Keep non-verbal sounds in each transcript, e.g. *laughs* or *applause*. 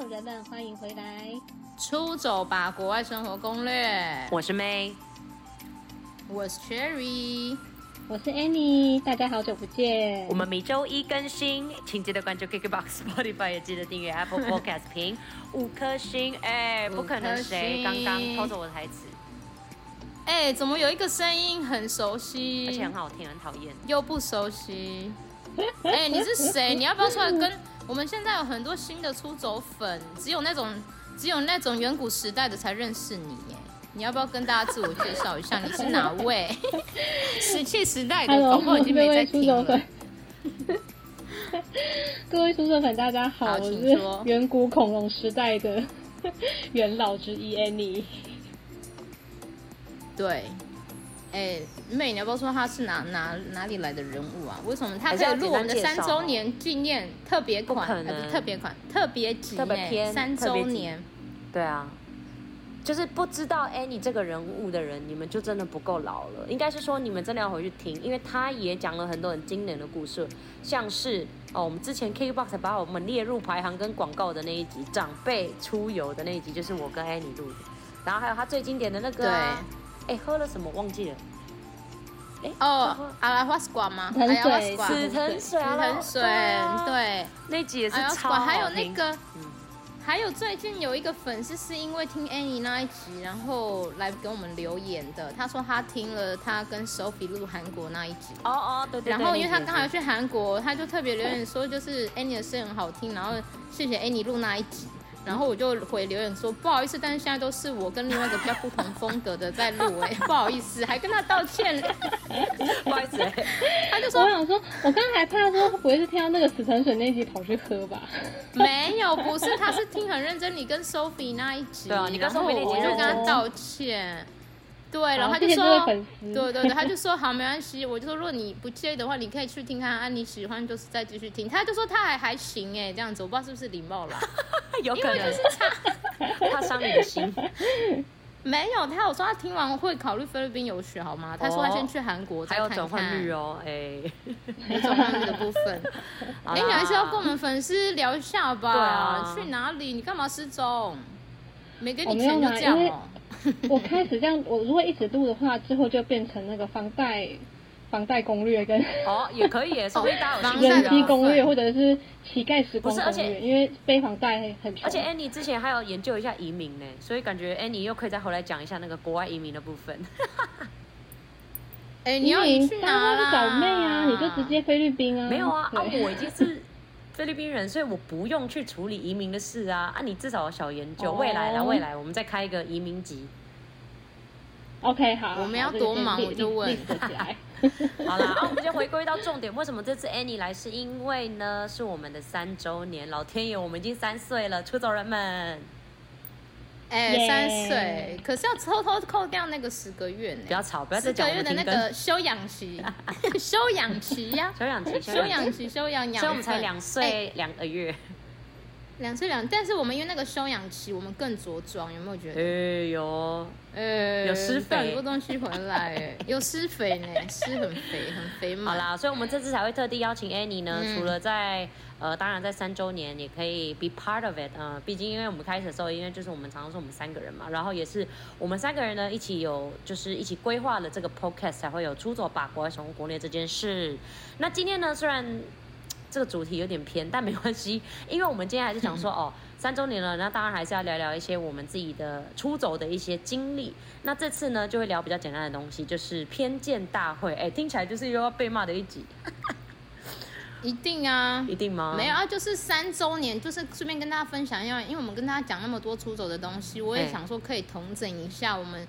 走人们，欢迎回来，出走吧，国外生活攻略。我是 May，我是 Cherry，我是 Annie，大家好久不见。我们每周一更新，请记得关注 KKBOX、*laughs* Spotify，也记得订阅 Apple *laughs* Podcast，评五颗星。哎，不可能，谁刚刚偷走我的台词？哎，怎么有一个声音很熟悉，而且很好听，很讨厌，又不熟悉？哎，你是谁？你要不要出来跟？我们现在有很多新的出走粉，只有那种只有那种远古时代的才认识你耶。你要不要跟大家自我介绍一下？你是哪位？*laughs* 石器时代的，宝宝已经没在听了。*laughs* 各位出走粉，大家好，好，我是远古恐龙时代的元老之一 Annie。对。哎，妹，你要不要说他是哪哪哪里来的人物啊？为什么他可以录我们的三周年纪念特别款？特别款，特别集，特别篇，三周年。对啊，就是不知道 Annie 这个人物的人，你们就真的不够老了。应该是说你们真的要回去听，因为他也讲了很多很经典的故事，像是哦，我们之前 KKBOX 把我们列入排行跟广告的那一集，长辈出游的那一集，就是我跟 Annie 录的。然后还有他最经典的那个、哎，喝了什么忘记了？哎哦，*laughs* 阿拉花斯瓜吗？死藤水，死藤水，死藤水，对，那集也是超。还有那个，还有最近有一个粉丝是因为听 Annie 那一集，然后来给我们留言的。他说他听了他跟 Sophie 录韩国那一集。哦哦，对对。然后因为他刚好去韩国，他就特别留言说，就是 Annie 的声音很好听，然后谢谢 Annie 录那一集。然后我就回留言说不好意思，但是现在都是我跟另外一个比较不同风格的在录哎，*laughs* 不好意思，还跟他道歉，*laughs* 不好意思，*laughs* 他就说我想说，我刚刚还怕说不会是听到那个死沉水那一集跑去喝吧？没有，不是，他是听很认真你跟 Sophie 那一集，对啊，你跟 Sophie 那集我就跟他道歉。对，然后他就说，对对对，他就说好，没关系。我就说，如果你不介意的话，你可以去听看啊，你喜欢就是再继续听。他就说他还还行哎，这样子，我不知道是不是礼貌啦，*laughs* 有可能因为就是他他伤你的心。*laughs* 没有，他有说他听完会考虑菲律宾游学，好吗？他说他先去韩国再看看。还有转换率哦，哎，*laughs* 转换率的部分。哎，你还是要跟我们粉丝聊一下吧？对啊，去哪里？你干嘛失踪？没给你钱就这样哦。*laughs* 我开始这样，我如果一直录的话，之后就变成那个房贷、房贷攻略跟哦，也可以耶，*laughs* 所以大家有人机攻略或者是乞丐时光攻略，因为背房贷很穷。而且 Annie 之前还有研究一下移民呢，所以感觉 Annie 又可以再回来讲一下那个国外移民的部分。*laughs* 哎，你要去哪啦？找妹啊，你就直接菲律宾啊？没有啊，啊，我已经是。菲律宾人，所以我不用去处理移民的事啊！啊，你至少有小研究，未来啦，未来我们再开一个移民集。OK，好，我们要多忙我就问。*laughs* *laughs* 好啦，啊，我们先回归到重点，为什么这次 Annie 来？是因为呢，是我们的三周年，老天爷，我们已经三岁了，出走人们。哎、欸，三岁，可是要偷偷扣掉那个十个月呢？不要吵，不要再讲。十个月的那个休养期，*laughs* 休养期呀，休养期，休养期，休养养。所以我们才两岁两个月。两岁两，但是我们因为那个休养期，我们更着装，有没有觉得？哎有，呃，有施肥，很多东西回来，*laughs* 有施肥呢，施很肥，很肥嘛。好啦，所以我们这次才会特地邀请 Annie 呢，嗯、除了在呃，当然在三周年也可以 be part of it 啊、呃，毕竟因为我们开始的时候，因为就是我们常常说我们三个人嘛，然后也是我们三个人呢一起有就是一起规划了这个 podcast 才会有出走法国外生活攻略这件事。那今天呢，虽然。这个主题有点偏，但没关系，*laughs* 因为我们今天还是想说 *laughs* 哦，三周年了，那当然还是要聊聊一些我们自己的出走的一些经历。那这次呢，就会聊比较简单的东西，就是偏见大会。哎，听起来就是又要被骂的一集。*laughs* 一定啊？一定吗？没有啊，就是三周年，就是顺便跟大家分享一下，因为我们跟大家讲那么多出走的东西，我也想说可以统整一下我们，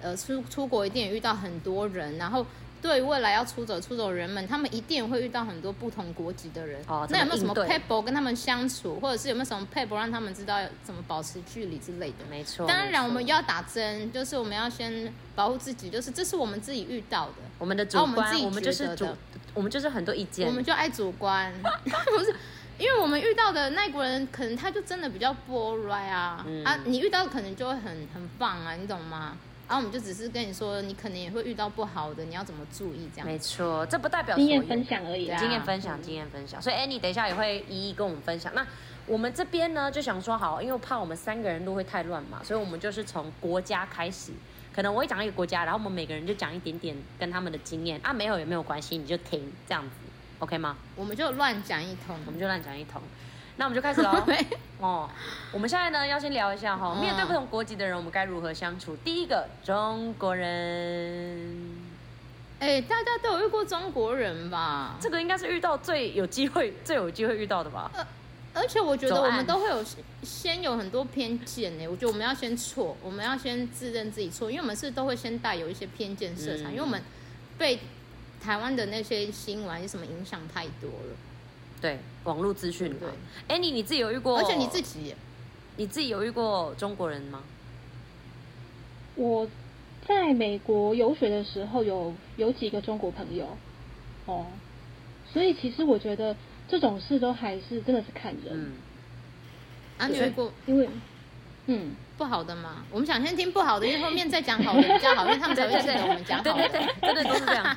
呃，出出国一定也遇到很多人，然后。对未来要出走出走人们，他们一定会遇到很多不同国籍的人。哦，那有没有什么撇步跟他们相处，或者是有没有什么撇步让他们知道怎么保持距离之类的？没错。当然，我们要打针，就是我们要先保护自己，就是这是我们自己遇到的。我们的主观，我们自己我们就是主，我们就是很多意见，我们就爱主观，*laughs* 不是？因为我们遇到的那国人，可能他就真的比较不 right 啊、嗯、啊，你遇到的可能就会很很棒啊，你懂吗？然后我们就只是跟你说，你可能也会遇到不好的，你要怎么注意这样？没错，这不代表经验分享而已。经验分享，经验分享。所以，Annie 等一下也会一一跟我们分享。那我们这边呢就想说好，因为怕我们三个人都会太乱嘛，所以我们就是从国家开始。可能我会讲一个国家，然后我们每个人就讲一点点跟他们的经验啊，没有也没有关系，你就听这样子，OK 吗？我们就乱讲一通，我们就乱讲一通。那我们就开始喽。*laughs* 哦，我们现在呢要先聊一下哈，面对不同国籍的人，我们该如何相处？第一个中国人，哎，大家都有遇过中国人吧？这个应该是遇到最有机会、*laughs* 最有机会遇到的吧？呃而且我觉得我们都会有先有很多偏见呢。我觉得我们要先错，我们要先自认自己错，因为我们是都会先带有一些偏见色彩，嗯、因为我们被台湾的那些新闻什么影响太多了。对，网络资讯。对。哎，你你自己有遇过？而且你自己，你自己有遇过中国人吗？我在美国游学的时候有有几个中国朋友，哦，所以其实我觉得。这种事都还是真的是看人。嗯，啊，你遇过？因为，嗯，不好的嘛。我们想先听不好的，因为后面再讲好的比较好，因为他们才会记得我们讲好的。对对对，真的都是这样。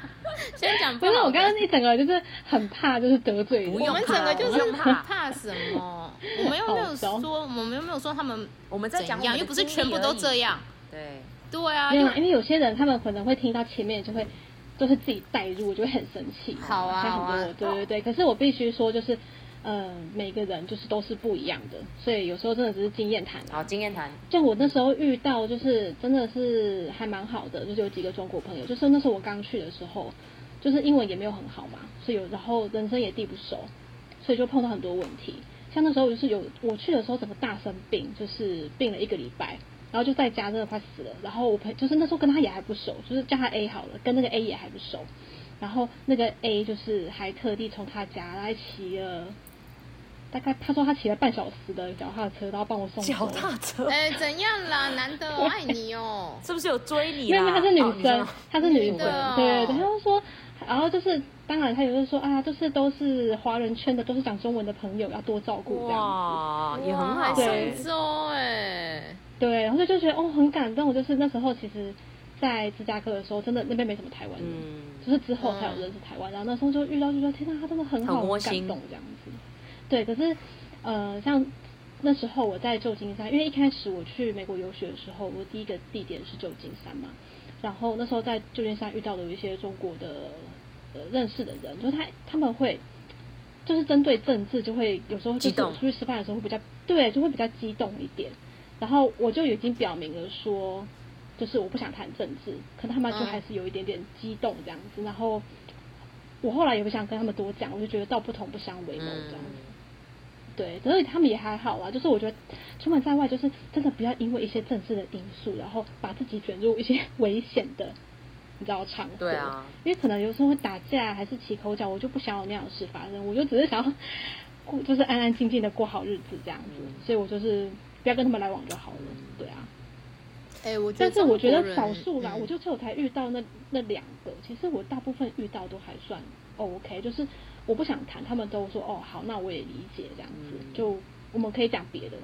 先讲不好。因为我刚刚一整个就是很怕，就是得罪人。我们整个就是怕怕什么？我们又没有说，我们又没有说他们我们在讲，又不是全部都这样。对对啊，因为因为有些人他们可能会听到前面就会。都是自己带入，就会很生气。好啊，对对对。可是我必须说，就是，呃，每个人就是都是不一样的，所以有时候真的只是经验谈。好，经验谈。像我那时候遇到，就是真的是还蛮好的，就是有几个中国朋友。就是那时候我刚去的时候，就是英文也没有很好嘛，所以有然后人生也地不熟，所以就碰到很多问题。像那时候就是有我去的时候，整个大生病，就是病了一个礼拜。然后就在家真的快死了，然后我陪就是那时候跟他也还不熟，就是叫他 A 好了，跟那个 A 也还不熟，然后那个 A 就是还特地从他家来骑了，大概他说他骑了半小时的脚踏车，然后帮我送脚踏车。*laughs* 哎，怎样啦？男的我爱你哦，是不是有追你？因为他是女生，她是女生，对对对，他就说，然后就是当然他也是说啊，就是都是华人圈的，都是讲中文的朋友，要多照顾这样子，哇，也很好，对，收哎。对，然后就觉得哦很感动，就是那时候其实，在芝加哥的时候，真的那边没什么台湾人，嗯、就是之后才有认识台湾。嗯、然后那时候就遇到就说，天哪，他真的很好，很感动这样子。对，可是呃，像那时候我在旧金山，因为一开始我去美国游学的时候，我第一个地点是旧金山嘛。然后那时候在旧金山遇到的有一些中国的呃认识的人，就是他他们会就是针对政治，就会有时候就是出去吃饭的时候会比较对，就会比较激动一点。然后我就已经表明了说，就是我不想谈政治，可他们就还是有一点点激动这样子。嗯、然后我后来也不想跟他们多讲，我就觉得道不同不相为谋这样子。嗯、对，所以他们也还好啦。就是我觉得出门在外，就是真的不要因为一些政治的因素，然后把自己卷入一些 *laughs* 危险的，你知道场合。对啊。因为可能有时候会打架，还是起口角，我就不想有那样的事发生。我就只是想要 *laughs* 过，就是安安静静的过好日子这样子。嗯、所以我就是。不要跟他们来往就好了，对啊。哎、欸，我觉得，但是我觉得少数啦，嗯、我就只有才遇到那那两个。其实我大部分遇到都还算 OK，就是我不想谈，他们都说哦好，那我也理解这样子，嗯、就我们可以讲别的，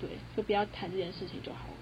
对，就不要谈这件事情就好了。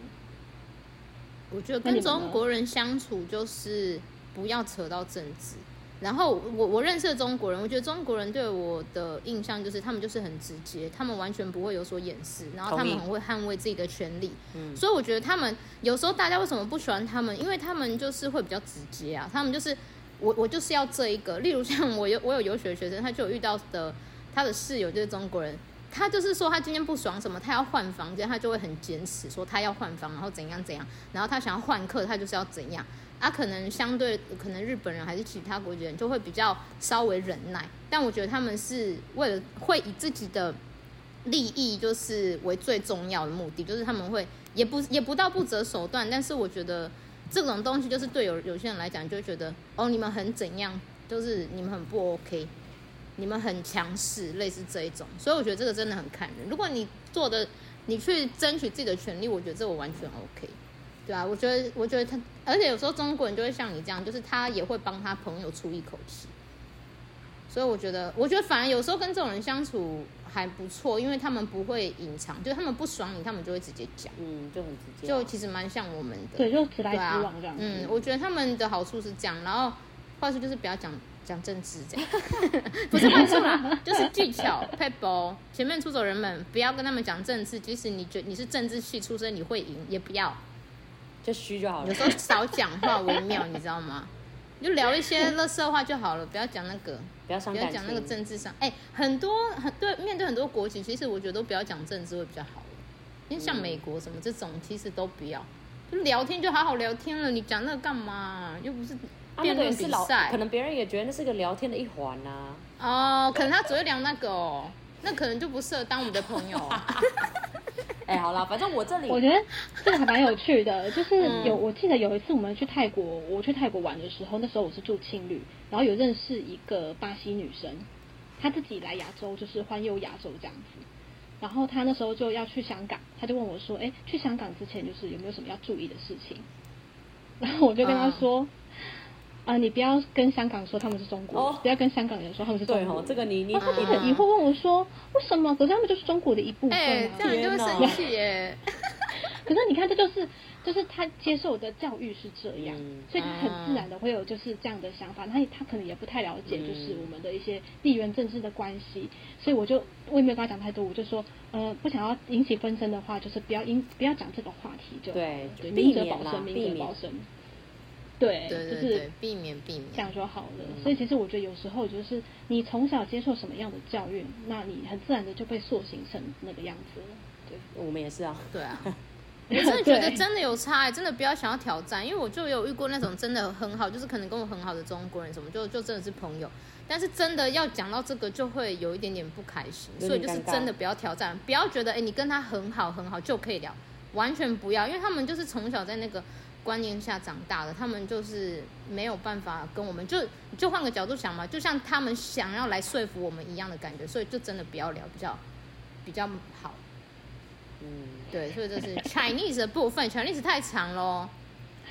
我觉得跟中国人相处就是不要扯到政治。然后我我认识的中国人，我觉得中国人对我的印象就是他们就是很直接，他们完全不会有所掩饰，然后他们很会捍卫自己的权利。嗯，所以我觉得他们有时候大家为什么不喜欢他们？因为他们就是会比较直接啊，他们就是我我就是要这一个。例如像我有我有游学的学生，他就有遇到的他的室友就是中国人，他就是说他今天不爽什么，他要换房间，他就会很坚持说他要换房，然后怎样怎样，然后他想要换课，他就是要怎样。啊，可能相对可能日本人还是其他国籍人就会比较稍微忍耐，但我觉得他们是为了会以自己的利益就是为最重要的目的，就是他们会也不也不到不择手段，但是我觉得这种东西就是对有有些人来讲就觉得哦，你们很怎样，就是你们很不 OK，你们很强势，类似这一种，所以我觉得这个真的很看人。如果你做的你去争取自己的权利，我觉得这个完全 OK。对啊，我觉得，我觉得他，而且有时候中国人就会像你这样，就是他也会帮他朋友出一口气。所以我觉得，我觉得反而有时候跟这种人相处还不错，因为他们不会隐藏，就他们不爽你，他们就会直接讲，嗯，就很直接，就其实蛮像我们的，对，就直来直往这样。嗯，我觉得他们的好处是这样，然后坏处就是不要讲讲政治这样，*laughs* 不是坏处啦，就是技巧撇步。前面出走人们不要跟他们讲政治，即使你觉你是政治系出身，你会赢也不要，就虚就好了。有时候少讲话为妙，你知道吗？就聊一些乐色话就好了，不要讲那个，不要讲那个政治上。哎、欸，很多很对，面对很多国情，其实我觉得都不要讲政治会比较好，因为像美国什么这种，其实都不要，就聊天就好好聊天了。你讲那个干嘛？又不是辩论比赛，可能别人也觉得那是个聊天的一环呐、啊。哦，可能他只会聊那个哦，那可能就不适合当我们的朋友啊。*laughs* 哎，好啦，反正我这里我觉得这个还蛮有趣的，就是有我记得有一次我们去泰国，我去泰国玩的时候，那时候我是住青旅，然后有认识一个巴西女生，她自己来亚洲就是环游亚洲这样子，然后她那时候就要去香港，她就问我说，哎，去香港之前就是有没有什么要注意的事情？*laughs* 然后我就跟她说。啊，你不要跟香港说他们是中国，不要跟香港人说他们是中国。对哦，这个你你。他就很疑惑问我说，为什么？可是他们就是中国的一部分啊。这样就会生气耶。*laughs* 可是你看，这就是就是他接受的教育是这样，所以他很自然的会有就是这样的想法。他他可能也不太了解就是我们的一些地缘政治的关系，所以我就我也没有跟他讲太多，我就说，呃，不想要引起纷争的话，就是不要因不要讲这个话题就对，对，明哲保身，明哲保身。对，对对对，就是避免避免这样就好了。嗯、所以其实我觉得有时候就是你从小接受什么样的教育，那你很自然的就被塑形成那个样子了。对，我们也是啊。对啊，*laughs* 我真的觉得真的有差、欸，真的不要想要挑战，因为我就有遇过那种真的很好，就是可能跟我很好的中国人什么，就就真的是朋友。但是真的要讲到这个，就会有一点点不开心。所以就是真的不要挑战，不要觉得哎、欸，你跟他很好很好就可以聊，完全不要，因为他们就是从小在那个。观念下长大的，他们就是没有办法跟我们，就就换个角度想嘛，就像他们想要来说服我们一样的感觉，所以就真的不要聊，比较比较好。嗯，对，所以这是 Chinese 的部分，Chinese 太长喽。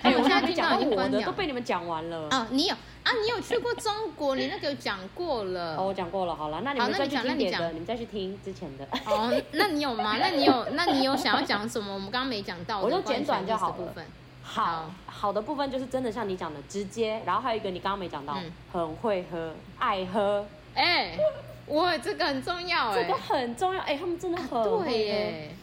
哎，我现在听到我的都被你们讲完了。啊，你有啊？你有去过中国？你那个有讲过了。哦，我讲过了。好了，那你们再去听别的，你们再去听之前的。哦，*laughs* 那你有吗？那你有？那你有想要讲什么？我们刚刚没讲到的，我就简短就好部分。好好的部分就是真的像你讲的直接，然后还有一个你刚刚没讲到，嗯、很会喝，爱喝。哎、欸，我这个很重要哎，这个很重要哎，他们真的很会喝。对耶，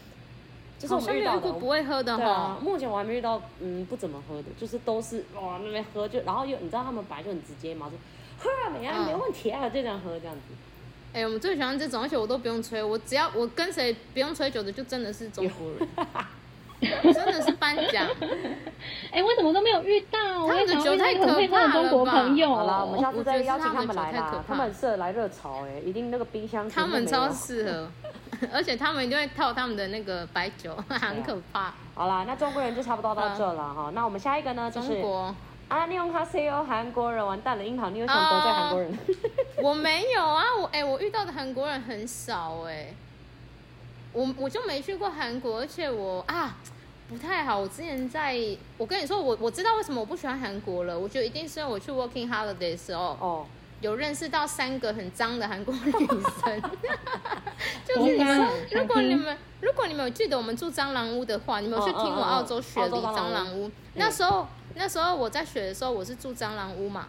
就是我没遇到过不会喝的哈、啊。目前我还没遇到嗯不怎么喝的，就是都是哇那边喝就，然后又你知道他们本来就很直接嘛，就喝啊没啊没问题啊，就这样喝这样子。哎、欸，我们最喜欢这种，而且我都不用吹，我只要我跟谁不用吹酒的，就真的是中国人。*laughs* *laughs* 真的是颁奖，*laughs* 哎，为什么都没有遇到？他们的酒太可怕了中国朋友。好了，我们下次再邀请他们来啦。他们很适合来热潮，哎，一定那个冰箱。他们超适合，*laughs* 而且他们就会套他们的那个白酒，很可怕。好啦，那中国人就差不多到这了哈。那我们下一个呢，就是中国。啊，你用他 say 哦，韩国人完蛋了，樱桃，你有想得罪韩国人？我没有啊，我哎，我遇到的韩国人很少哎。我我就没去过韩国，而且我啊不太好。我之前在，我跟你说，我我知道为什么我不喜欢韩国了。我觉得一定是因为我去 working holiday 的时候，哦，有认识到三个很脏的韩国女生。*laughs* 就是你们，如果你们如果你们有记得我们住蟑螂屋的话，你们有去听我澳洲雪梨蟑螂屋？那时候那时候我在雪的时候，我是住蟑螂屋嘛，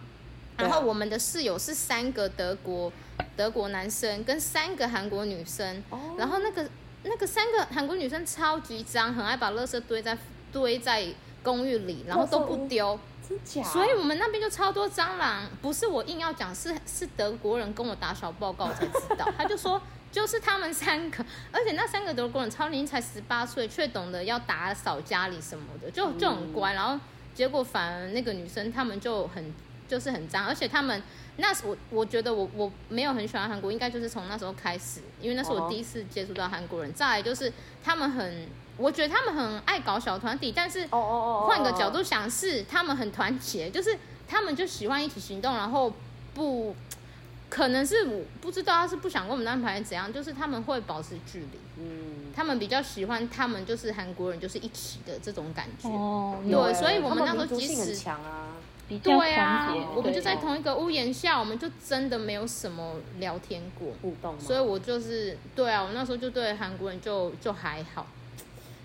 然后我们的室友是三个德国德国男生跟三个韩国女生，然后那个。那个三个韩国女生超级脏，很爱把垃圾堆在堆在公寓里，然后都不丢，真假？所以我们那边就超多蟑螂。不是我硬要讲，是是德国人跟我打小报告才知道。他就说，*laughs* 就是他们三个，而且那三个德国人超年轻，才十八岁，却懂得要打扫家里什么的，就就很乖。然后结果反而那个女生他们就很就是很脏，而且他们。那是我，我觉得我我没有很喜欢韩国，应该就是从那时候开始，因为那是我第一次接触到韩国人。再来就是他们很，我觉得他们很爱搞小团体，但是换个角度想是他们很团结，就是他们就喜欢一起行动，然后不可能是我不知道他是不想跟我们安排怎样，就是他们会保持距离。嗯，他们比较喜欢他们就是韩国人就是一起的这种感觉。哦，对，所以我们那时候即使。对啊，我们就在同一个屋檐下，我们就真的没有什么聊天过。互动，所以我就是对啊，我那时候就对韩国人就就还好，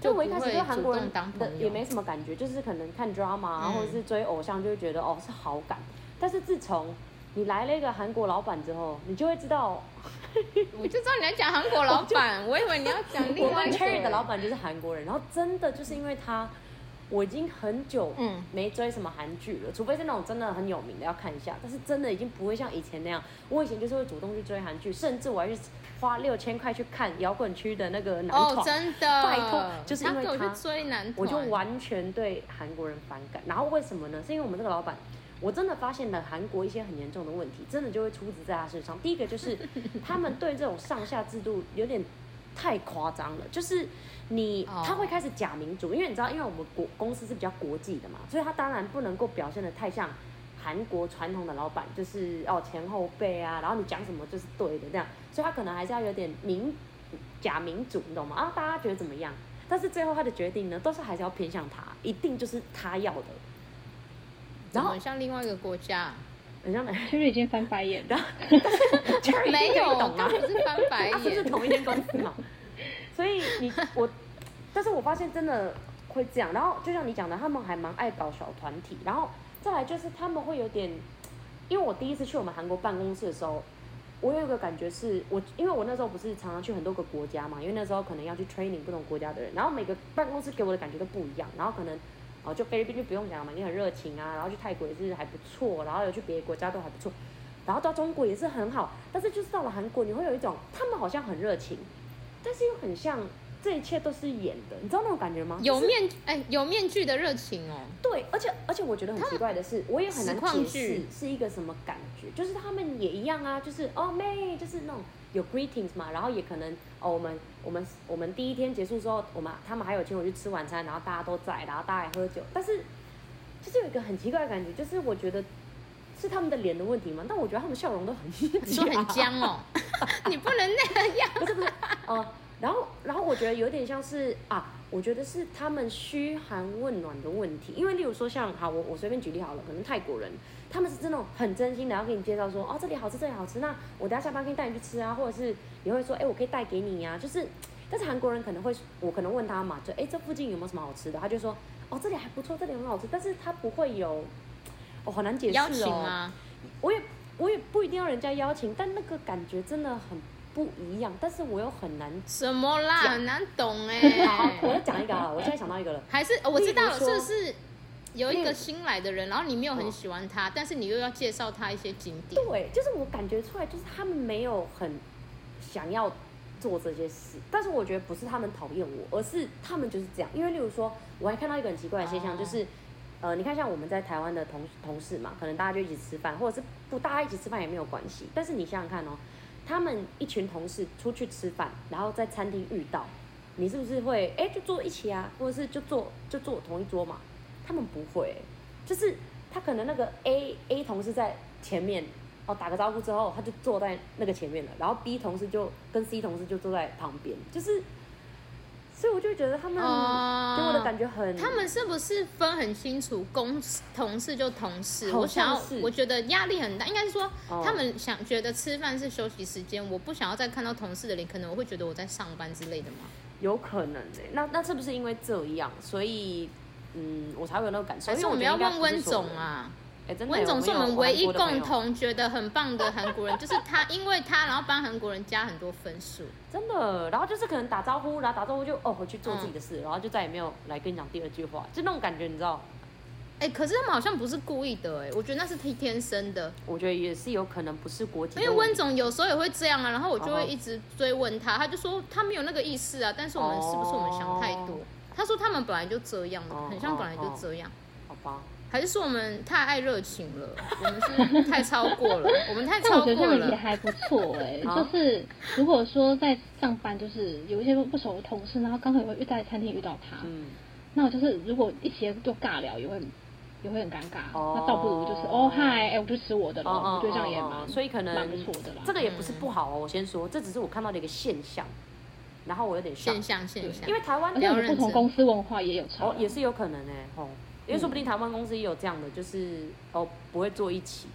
就我一开始对韩国人当朋友。也没什么感觉，就是可能看 drama 或者是追偶像就会觉得哦是好感，但是自从你来了一个韩国老板之后，你就会知道，*laughs* 我就知道你来讲韩国老板，我，我以为你要讲另外一个。Cherry 的老板就是韩国人，然后真的就是因为他。我已经很久嗯没追什么韩剧了，除非是那种真的很有名的要看一下，但是真的已经不会像以前那样。我以前就是会主动去追韩剧，甚至我还去花六千块去看摇滚区的那个男团。哦，真的，拜托，就是因为他，他去追男团，我就完全对韩国人反感。然后为什么呢？是因为我们这个老板，我真的发现了韩国一些很严重的问题，真的就会出自在他身上。第一个就是他们对这种上下制度有点太夸张了，就是。你他会开始假民主，因为你知道，因为我们国公司是比较国际的嘛，所以他当然不能够表现的太像韩国传统的老板，就是哦前后辈啊，然后你讲什么就是对的这样，所以他可能还是要有点民假民主，你懂吗？啊，大家觉得怎么样？但是最后他的决定呢，都是还是要偏向他，一定就是他要的。然后很像另外一个国家，很像哪？其实已经翻白眼了，*laughs* 没有，他不是翻白眼，不是同一间公司嘛？所以你我，但是我发现真的会这样。然后就像你讲的，他们还蛮爱搞小团体。然后再来就是他们会有点，因为我第一次去我们韩国办公室的时候，我有一个感觉是我，因为我那时候不是常常去很多个国家嘛，因为那时候可能要去 training 不同国家的人，然后每个办公室给我的感觉都不一样。然后可能哦，就菲律宾就不用讲了嘛，你很热情啊。然后去泰国也是还不错，然后有去别的国家都还不错，然后到中国也是很好。但是就是到了韩国，你会有一种他们好像很热情。但是又很像，这一切都是演的，你知道那种感觉吗？有面哎、欸，有面具的热情哦。对，而且而且我觉得很奇怪的是，我也很难解释是一个什么感觉。就是他们也一样啊，就是哦妹，就是那种有 greetings 嘛，然后也可能哦我们我们我们第一天结束之后，我们他们还有请我去吃晚餐，然后大家都在，然后大家喝酒。但是就是有一个很奇怪的感觉，就是我觉得是他们的脸的问题吗？但我觉得他们笑容都很 *laughs* 你说很僵哦。*laughs* 你不能那样，不是不是，呃，然后然后我觉得有点像是啊，我觉得是他们嘘寒问暖的问题，因为例如说像好，我我随便举例好了，可能泰国人他们是真的很真心的要给你介绍说，哦这里好吃这里好吃，那我等下下班可以带你去吃啊，或者是也会说，哎我可以带给你呀、啊，就是，但是韩国人可能会，我可能问他嘛，就哎这附近有没有什么好吃的，他就说，哦这里还不错，这里很好吃，但是他不会有，哦好难解释哦，邀请吗？我也。我也不一定要人家邀请，但那个感觉真的很不一样。但是我又很难什么啦，很难懂哎、欸。好，我要讲一个啊，我现在想到一个了。还是我知道了，是不是有一个新来的人，然后你没有很喜欢他，但是你又要介绍他一些景点？对，就是我感觉出来，就是他们没有很想要做这些事。但是我觉得不是他们讨厌我，而是他们就是这样。因为例如说，我还看到一个很奇怪的现象，就是。呃，你看像我们在台湾的同同事嘛，可能大家就一起吃饭，或者是不大家一起吃饭也没有关系。但是你想想看哦，他们一群同事出去吃饭，然后在餐厅遇到，你是不是会哎就坐一起啊，或者是就坐就坐同一桌嘛？他们不会，就是他可能那个 A A 同事在前面哦打个招呼之后，他就坐在那个前面了，然后 B 同事就跟 C 同事就坐在旁边，就是。所以我就觉得他们给我的感觉很，他们是不是分很清楚，公同事就同事？我想要，我觉得压力很大。应该是说，他们想觉得吃饭是休息时间，我不想要再看到同事的脸，可能我会觉得我在上班之类的吗？有可能的。那那是不是因为这样，所以嗯，我才会有那个感受？还是我们要问温总啊？温总是我们唯一共同觉得很棒的韩国人，就是他，因为他然后帮韩国人加很多分数，真的。然后就是可能打招呼，然后打招呼就哦回去做自己的事，嗯、然后就再也没有来跟你讲第二句话，就那种感觉，你知道？哎、欸，可是他们好像不是故意的，哎，我觉得那是天天生的。我觉得也是有可能不是国籍，因为温总有时候也会这样啊，然后我就会一直追问他，他就说他没有那个意思啊，但是我们是不是我们想太多？哦、他说他们本来就这样哦，很像本来就这样，好吧。还是说我们太爱热情了，我们是太超过了，*laughs* 我们太超过了。但我觉得这样也还不错哎、欸，就是如果说在上班，就是有一些不熟的同事，然后刚好也会遇在餐厅遇到他，嗯，那我就是如果一起就尬聊，也会也会很尴尬。哦，那倒不如就是哦嗨，哎、欸，我就吃我的了，哦、我觉得这样也蛮、哦、所以可能蛮不错的啦。这个也不是不好哦，我先说，这只是我看到的一个现象，然后我有点现象现象，因为台湾的不同公司文化也有差哦，也是有可能哎、欸，哦。因为说不定台湾公司也有这样的，就是哦不会坐一起。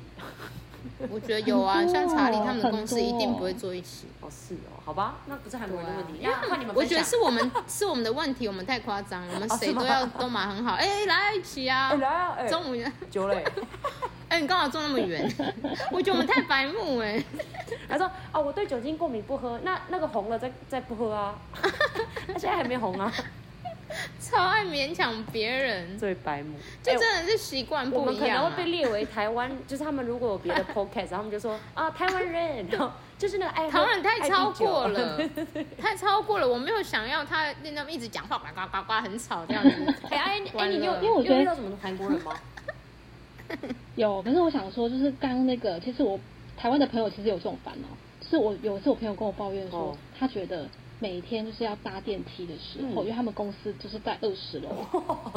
*laughs* 我觉得有啊，像查理他们的公司一定不会坐一起。哦是哦，好吧，那不是韩国人的问题。因为你们我觉得是我们 *laughs* 是我们的问题，我们太夸张了，我们谁都要都蛮很好。*laughs* 哎，来一起啊！来啊！中午酒嘞。哎哎，你干嘛坐那么远？我觉得我们太白目哎。他说哦，我对酒精过敏，不喝。那那个红了再再不喝啊。他现在还没红啊。*laughs* 超爱勉强别人，最白目，就真的是习惯不一样、啊。我们可能会被列为台湾，就是他们如果有别的 *laughs* podcast，然后他们就说啊，台湾人，然后 *laughs* 就是那个爱台湾人太超过了，太超过了。我没有想要他那么一直讲话，呱呱呱呱很吵这样子。哎哎哎，你有因为我觉得遇到什么韩国人吗？有，可是我想说，就是刚刚那个，其实我台湾的朋友其实有这种烦恼，就是我有一次我朋友跟我抱怨说，哦、他觉得。每天就是要搭电梯的时候，嗯、因为他们公司就是在二十楼，*laughs* 哦、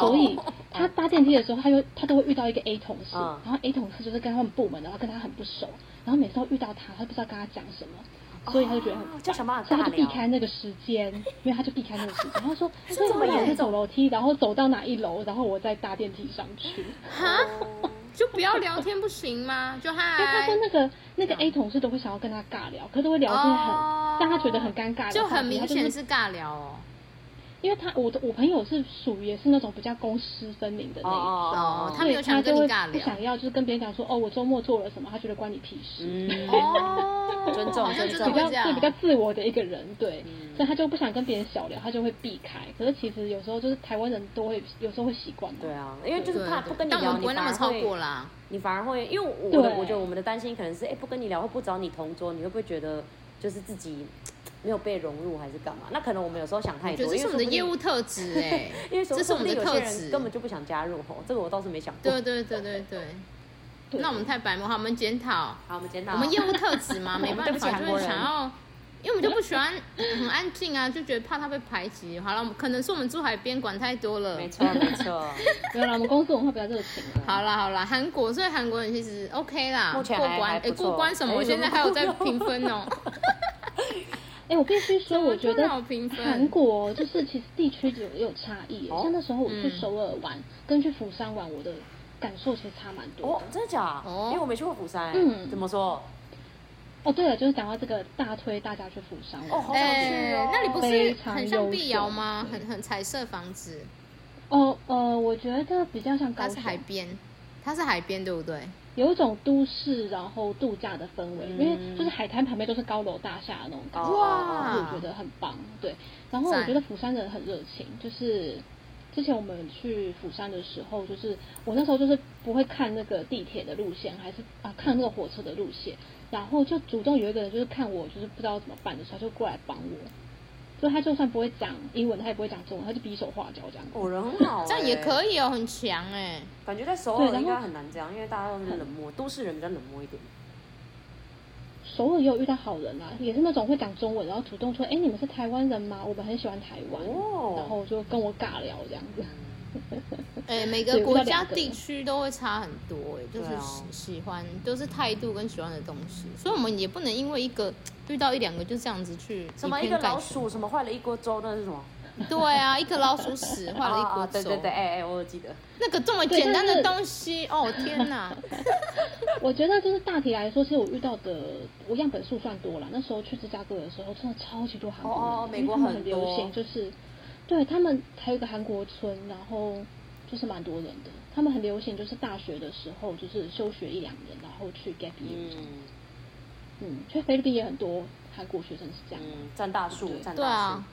所以他搭电梯的时候，他就他都会遇到一个 A 同事，嗯、然后 A 同事就是跟他们部门，然后跟他很不熟，然后每次都遇到他，他不知道跟他讲什么，所以他就觉得很烦，就想办法，所以他就避开那个时间，因为他就避开那个时间，*laughs* 然后说，所以我每次走楼梯，然后走到哪一楼，然后我再搭电梯上去。哈 *laughs* 就不要聊天不行吗？就嗨。因为他说那个那个 A 同事都会想要跟他尬聊，可是都会聊天很让他觉得很尴尬，就很明显是尬聊哦。因为他我的我朋友是属于也是那种比较公私分明的那一种，哦，他没有想跟你尬聊，不想要就是跟别人讲说哦，我周末做了什么，他觉得关你屁事。哦，尊重尊重，比较对比较自我的一个人，对，所以他就不想跟别人小聊，他就会避开。可是其实有时候就是台湾人都会有时候会习惯，对啊，因为就是怕不跟你聊，你不会那么超过啦，你反而会，因为我的我觉得我们的担心可能是哎不跟你聊或不找你同桌，你会不会觉得就是自己。没有被融入还是干嘛？那可能我们有时候想太多。这是我们的业务特质哎，*laughs* 因为这是我们的特质，根本就不想加入吼。这个我倒是没想过。对对对对对。那我们太白目，好，我们检讨。好，我们检讨。我们业务特质嘛，*laughs* 没办法，就是想要，因为我们就不喜欢很安静啊，就觉得怕他被排挤。好了，可能是我们住海边，管太多了。没错没错。*laughs* 没有啦，我们公司文化比较热情。好啦好啦，韩国，所以韩国人其实 OK 啦，过关哎过关什么？我现在还有在评分哦。哎、欸，我必须说，我觉得韩国就是其实地区有有差异。像那时候我去首尔玩，跟去釜山玩，我的感受其实差蛮多。哦，真的假？哦，因为我没去过釜山。嗯，怎么说？哦，对了，就是讲到这个，大推大家去釜山玩。哦，好想去哦！那里不是很像碧瑶吗？很很彩色房子。哦呃，我觉得比较像高雄。它是海边，它是海边，对不对？有一种都市然后度假的氛围，嗯、因为就是海滩旁边都是高楼大厦的那种感觉，哇，我觉得很棒。对，然后我觉得釜山人很热情，就是之前我们去釜山的时候，就是我那时候就是不会看那个地铁的路线，还是啊看那个火车的路线，然后就主动有一个人就是看我就是不知道怎么办的时候，就过来帮我。就他就算不会讲英文，他也不会讲中文，他就比手画脚这样。哦，人很好，*laughs* 这样也可以哦，很强哎。感觉在首尔应该很难这样，因为大家都是冷漠，都市人比较冷漠一点。首尔也有遇到好人啊，也是那种会讲中文，然后主动说：“哎，你们是台湾人吗？我们很喜欢台湾。”哦，然后就跟我尬聊这样子。哎、欸，每个国家地区都会差很多，哎，就是喜喜欢都是态度跟喜欢的东西，所以我们也不能因为一个遇到一两个就这样子去什么一个老鼠什么坏了一锅粥，那是什么？对啊，一个老鼠屎 *laughs* 坏了一锅粥。对对对，哎哎，我记得那个这么简单的东西，哦天哪！*laughs* 我觉得就是大体来说，其实我遇到的我样本数算多了。那时候去芝加哥的时候，真的超级多韩国人，哦，美国很，很流行，就是。对他们还有一个韩国村，然后就是蛮多人的。他们很流行，就是大学的时候就是休学一两年，然后去 gap year。嗯，嗯，去菲律宾也很多韩国学生是这样。嗯，占大数，占大数。对啊。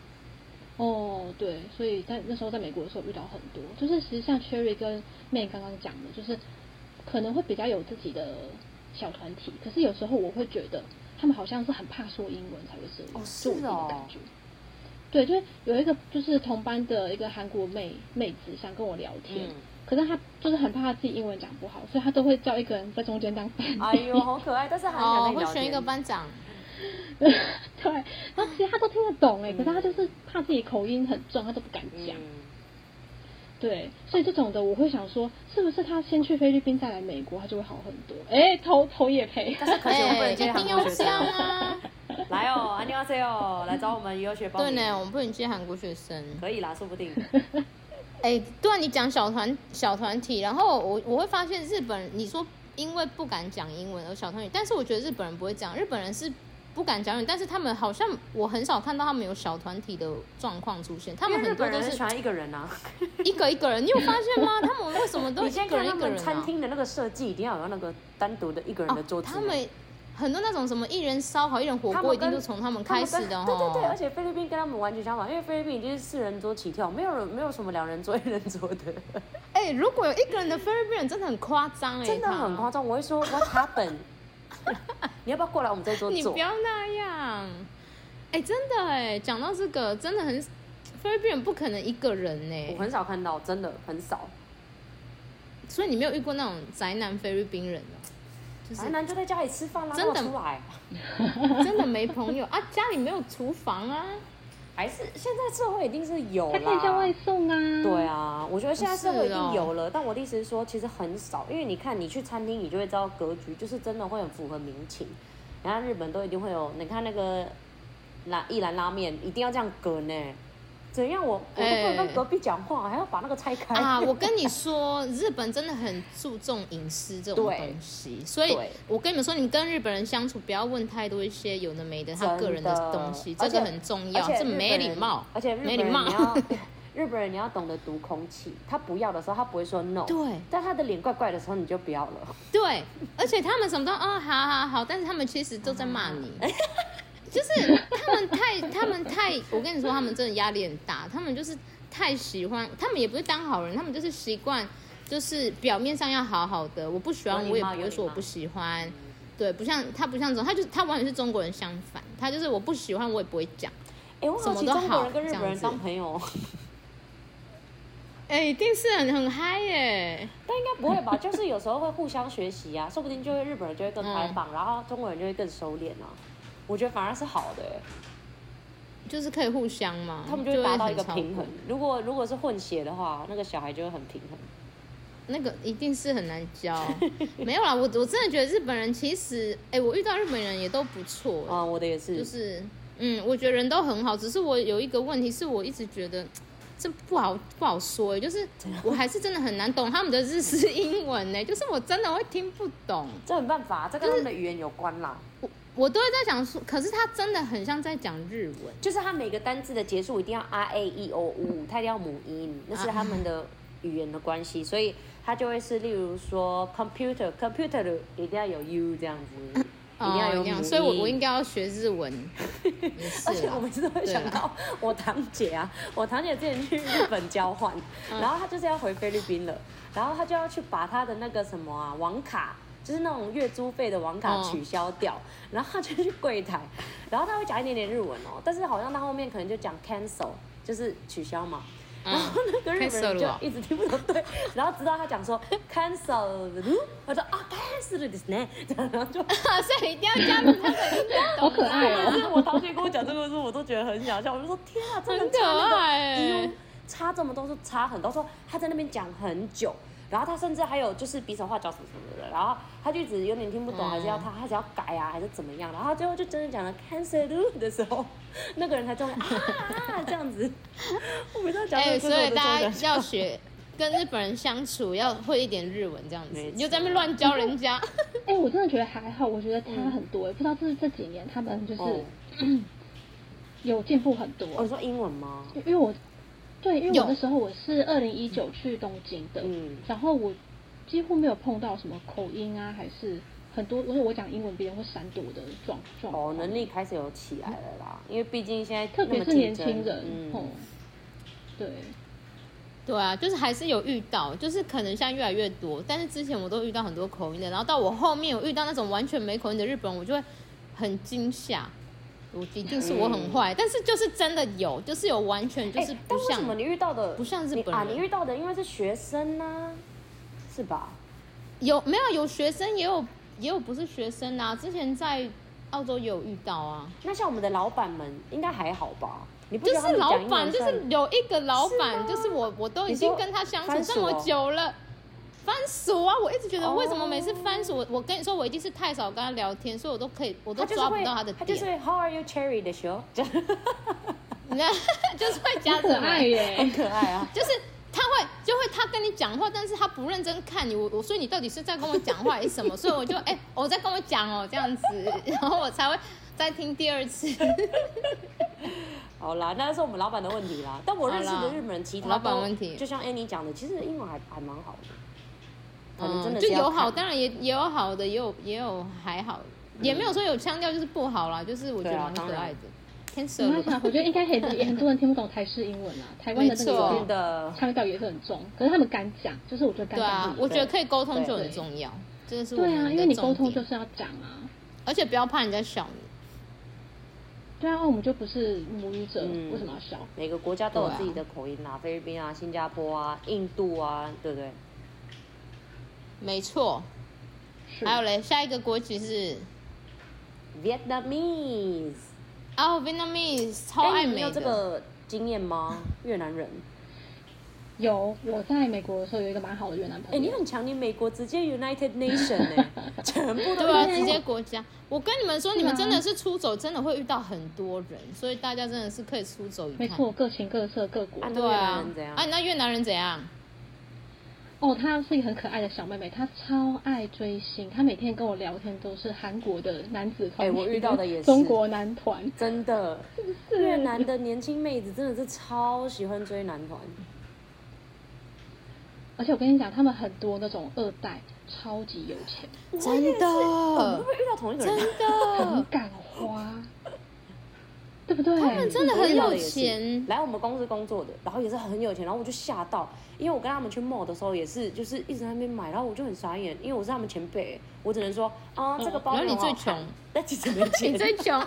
哦，对，所以在那时候在美国的时候遇到很多，就是其实像 Cherry 跟 May 刚刚讲的，就是可能会比较有自己的小团体，可是有时候我会觉得他们好像是很怕说英文才会这样，哦，是哦。的感觉。对，就是有一个就是同班的一个韩国妹妹子想跟我聊天，嗯、可是她就是很怕她自己英文讲不好，所以她都会叫一个人在中间当班。哎呦，*laughs* 好可爱！但是很想跟你聊天。哦，会选一个班长。*laughs* 对，然后其实他都听得懂哎，嗯、可是他就是怕自己口音很重，他都不敢讲。嗯、对，所以这种的我会想说，是不是他先去菲律宾再来美国，他就会好很多？哎，头头也赔。但是可能接韩国学生啊。*laughs* 来哦 anywayso 来找我们 u 学包对呢我们不能接韩国学生。可以啦说不定。诶 *laughs* 对啊你讲小团小团体然后我我会发现日本你说因为不敢讲英文而小团体但是我觉得日本人不会讲日本人是不敢讲但是他们好像我很少看到他们有小团体的状况出现。他们很多都是喜欢一个人啊。*laughs* 一个一个人你有发现吗？他们为什么都一个人一个人餐厅的那个设计一定要有那个单独的一个人的桌子他们很多那种什么一人烧烤、一人火锅，一定都从他们开始的。对对对，而且菲律宾跟他们完全相反，因为菲律宾已经是四人桌起跳，没有人没有什么两人桌、一人桌的。*laughs* 哎，如果有一个人的菲律宾人真的很夸张哎，真的很夸张。我会说，What happened？*laughs* 你要不要过来我们这桌坐？你不要那样。哎，真的哎，讲到这个，真的很菲律宾人不可能一个人哎，我很少看到，真的很少。所以你没有遇过那种宅男菲律宾人宅男就在家里吃饭啦，真的出来，*laughs* 真的没朋友啊，家里没有厨房啊，还是现在社会一定是有啦，可以叫外送啊。对啊，我觉得现在社会一定有了，但我的意思是说，其实很少，因为你看你去餐厅，你就会知道格局，就是真的会很符合民情。你看日本都一定会有，你看那个拉一兰拉面，一定要这样隔呢。怎样我我都不能跟隔壁讲话，欸、还要把那个拆开啊！我跟你说，日本真的很注重隐私这种东西，所以我跟你们说，你跟日本人相处不要问太多一些有的没的他个人的东西，这个很重要，这没礼貌，而且没礼貌。*laughs* 日本人你要懂得读空气，他不要的时候他不会说 no，对，但他的脸怪怪的时候你就不要了，对，而且他们什么都哦好好好，但是他们其实都在骂你。*laughs* 就是他们太，他们太，我跟你说，他们真的压力很大。他们就是太喜欢，他们也不是当好人，他们就是习惯，就是表面上要好好的。我不喜欢，我也不会说我不喜欢。对，不像他不像这种，他就他完全是中国人相反，他就是我不喜欢，我也不会讲。哎，我好奇中国人跟日本人当朋友，哎，一定是很很嗨耶。但应该不会吧？就是有时候会互相学习啊，说不定就会日本人就会更开放，然后中国人就会更收敛啊。我觉得反而是好的，就是可以互相嘛，他们就会达到一个平衡。如果如果是混血的话，那个小孩就会很平衡。那个一定是很难教，*laughs* 没有啦，我我真的觉得日本人其实，哎、欸，我遇到日本人也都不错啊，我的也是，就是嗯，我觉得人都很好，只是我有一个问题是我一直觉得这不好不好说，就是我还是真的很难懂他们的日式英文呢，就是我真的会听不懂。这没办法，这跟他们的语言有关啦。就是我都会在讲说，可是他真的很像在讲日文，就是他每个单字的结束一定要 r a e o u，他一定要母音，那是他们的语言的关系，所以他就会是例如说 computer computer 一定要有 u 这样子，*laughs* 一定要有母音，所以我我应该要学日文。*laughs* 而且我每次都会想到我堂姐啊，我堂姐之前去日本交换，然后她就是要回菲律宾了，然后她就要去把她的那个什么啊网卡。就是那种月租费的网卡取消掉，然后他就去柜台，然后他会讲一点点日文哦，但是好像他后面可能就讲 cancel，就是取消嘛，然后那个日本人就一直听不懂，对，然后直到他讲说 cancel，我说啊 cancel ですね，然后就所*laughs* 以一定要加入他的音乐，好可爱哦。就是我同学跟我讲这个时候，我都觉得很搞笑，我就说天啊，真的差那个，差这么多，是差很多，说他在那边讲很久。 然后他甚至还有就是比手画脚什么什么的，然后他就一直有点听不懂，还是要他还是要改啊，还是怎么样？然后最后就真的讲了 cancel 的时候，那个人才终于啊这样子。我不知道讲，哎，所以大家要学跟日本人相处，要会一点日文这样子，你就在那边乱教人家。哎，我真的觉得还好，我觉得差很多，不知道这是这几年他们就是 *clears throat* 有进步很多。我说英文吗？因为我。对，因为我那时候我是二零一九去东京的，嗯，然后我几乎没有碰到什么口音啊，还是很多，因为我讲英文别人会闪躲的状状。哦，能力开始有起来了啦，嗯、因为毕竟现在特别是年轻人，嗯，嗯对，对啊，就是还是有遇到，就是可能现在越来越多，但是之前我都遇到很多口音的，然后到我后面有遇到那种完全没口音的日本人，我就会很惊吓。我一定是我很坏，嗯、但是就是真的有，就是有完全就是不像。欸、为什么你遇到的不像日本人啊？你遇到的因为是学生呢、啊，是吧？有没有有学生也有也有不是学生啊？之前在澳洲也有遇到啊。那像我们的老板们应该还好吧？你不就是老板，就是有一个老板，就是我我都已经跟他相处这么久了。番薯啊！我一直觉得为什么每次番薯，我我跟你说，我一定是太少跟他聊天，所以我都可以，我都抓不到他的点。他就是 How are you, Cherry 的时候，你看，就是会夹着爱耶，很可爱啊。*laughs* 就是他会，就会他跟你讲话，但是他不认真看你。我我说你到底是在跟我讲话还是什么？*laughs* 所以我就哎、欸，我在跟我讲哦这样子，*laughs* 然后我才会再听第二次。好啦，那是我们老板的问题啦。但我认识的日本人，其他老板问题，就像 Annie 讲的，其实英文还还蛮好的。嗯，就有好，当然也也有好的，也有也有还好，也没有说有腔调就是不好啦，就是我觉得蛮可爱的。天使，我觉得应该很也很多人听不懂台式英文啊，台湾的那个腔调也是很重，可是他们敢讲，就是我觉得敢讲。对啊，我觉得可以沟通就很重要，真的是。对啊，因为你沟通就是要讲啊，而且不要怕人家笑你。对啊，我们就不是母语者，为什么要笑？每个国家都有自己的口音啊，菲律宾啊、新加坡啊、印度啊，对不对？没错，还有嘞，下一个国籍是 Vietnamese。哦，Vietnamese 超爱美的。你有这个经验吗？越南人。有，我在美国的时候有一个蛮好的越南朋友。哎，你很强，你美国直接 United Nation 哎，*laughs* 全部都要直接国家。我跟你们说，你们真的是出走，真的会遇到很多人，所以大家真的是可以出走一趟。没错，各情各色，各国。啊对啊。啊，那越南人怎样？哦，她是一个很可爱的小妹妹，她超爱追星，她每天跟我聊天都是韩国的男子团，哎，我遇到的也是。中国男团，真的，越南的年轻妹子真的是超喜欢追男团，而且我跟你讲，他们很多那种二代超级有钱，真的，会不会遇到同一个人？真的，很敢花。对不对？他们真的很有钱，来我们公司工作的，然后也是很有钱，然后我就吓到，因为我跟他们去 mall 的时候也是，就是一直在那边买，然后我就很傻眼，因为我是他们前辈，我只能说啊，这个包然后你最穷，*laughs* 那 *laughs* *laughs* 其实没钱，你最穷，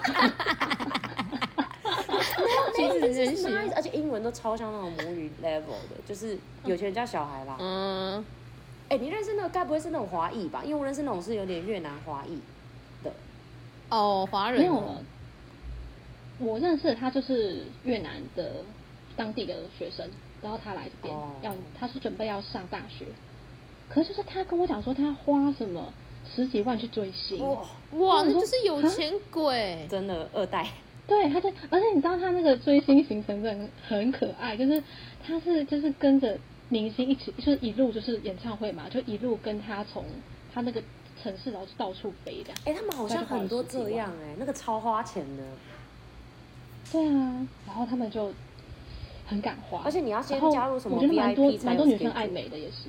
其实是 nice，而且英文都超像那种母语 level 的，就是有钱人家小孩啦。嗯，哎，你认识那个该不会是那种华裔吧？因为我认识那种是有点越南华裔的。哦，华人。我认识的他就是越南的当地的学生，然后他来这边要，他是准备要上大学，可是就是他跟我讲说他花什么十几万去追星，哇，哇，那就是有钱鬼，真的二代。对，他就，而且你知道他那个追星行程真的很很可爱，就是他是就是跟着明星一起，就是一路就是演唱会嘛，就一路跟他从他那个城市然后到处飞的。哎，他们好像很多这样哎，那个超花钱的。对啊，然后他们就很敢花，而且你要先加入什么 VIP 我觉得蛮多蛮多女生爱美的也是。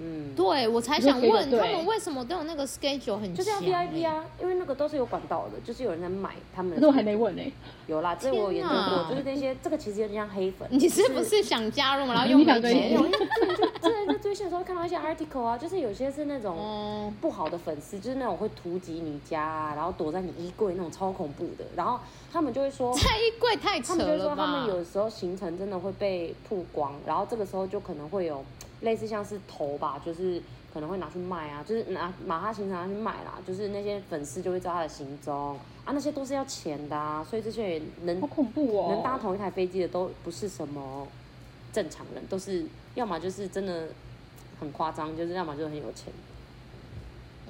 嗯，对，我才想问他们为什么都有那个 schedule 很就是要 VIP 啊，因为那个都是有管道的，就是有人在买他们。可是我还没问呢。有啦，这我研究过，就是那些这个其实有点像黑粉。你是不是想加入吗？然后用没钱？因为之前就之前在追星的时候看到一些 article 啊，就是有些是那种不好的粉丝，就是那种会突击你家啊，然后躲在你衣柜那种超恐怖的，然后他们就会说在衣柜太扯了吧？他们就说他们有时候行程真的会被曝光，然后这个时候就可能会有类似像是头吧，就是。可能会拿去卖啊，就是拿马哈行程拿去卖啦，就是那些粉丝就会知道他的行踪啊，那些都是要钱的啊，所以这些人能好恐怖哦，能搭同一台飞机的都不是什么正常人，都是要么就是真的很夸张，就是要么就是很有钱。